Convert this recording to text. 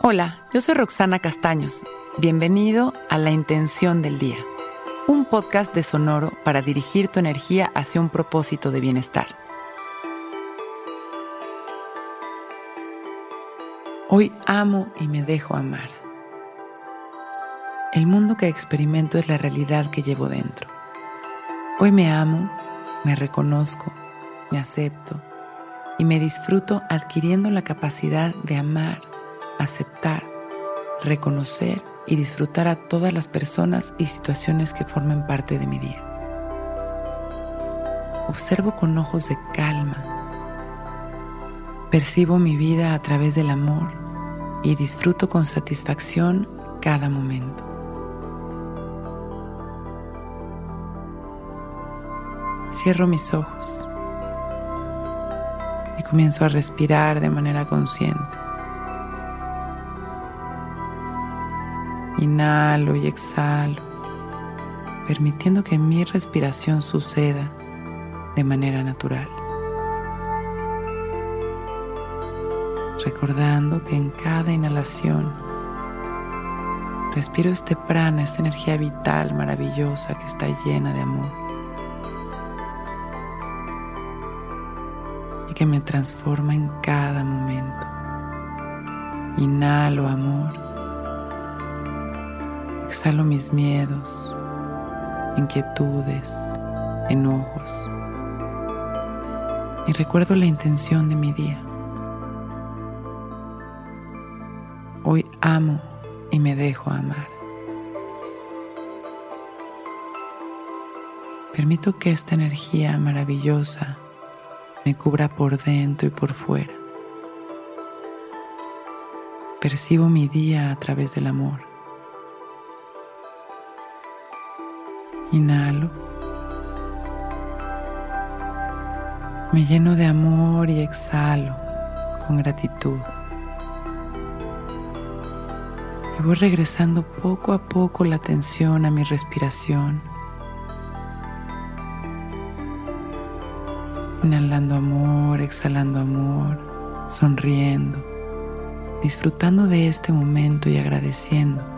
Hola, yo soy Roxana Castaños. Bienvenido a La Intención del Día, un podcast de Sonoro para dirigir tu energía hacia un propósito de bienestar. Hoy amo y me dejo amar. El mundo que experimento es la realidad que llevo dentro. Hoy me amo, me reconozco, me acepto y me disfruto adquiriendo la capacidad de amar aceptar, reconocer y disfrutar a todas las personas y situaciones que formen parte de mi día. Observo con ojos de calma. Percibo mi vida a través del amor y disfruto con satisfacción cada momento. Cierro mis ojos y comienzo a respirar de manera consciente. Inhalo y exhalo, permitiendo que mi respiración suceda de manera natural. Recordando que en cada inhalación respiro este prana, esta energía vital maravillosa que está llena de amor. Y que me transforma en cada momento. Inhalo amor Exhalo mis miedos, inquietudes, enojos y recuerdo la intención de mi día. Hoy amo y me dejo amar. Permito que esta energía maravillosa me cubra por dentro y por fuera. Percibo mi día a través del amor. Inhalo. Me lleno de amor y exhalo con gratitud. Y voy regresando poco a poco la atención a mi respiración. Inhalando amor, exhalando amor, sonriendo, disfrutando de este momento y agradeciendo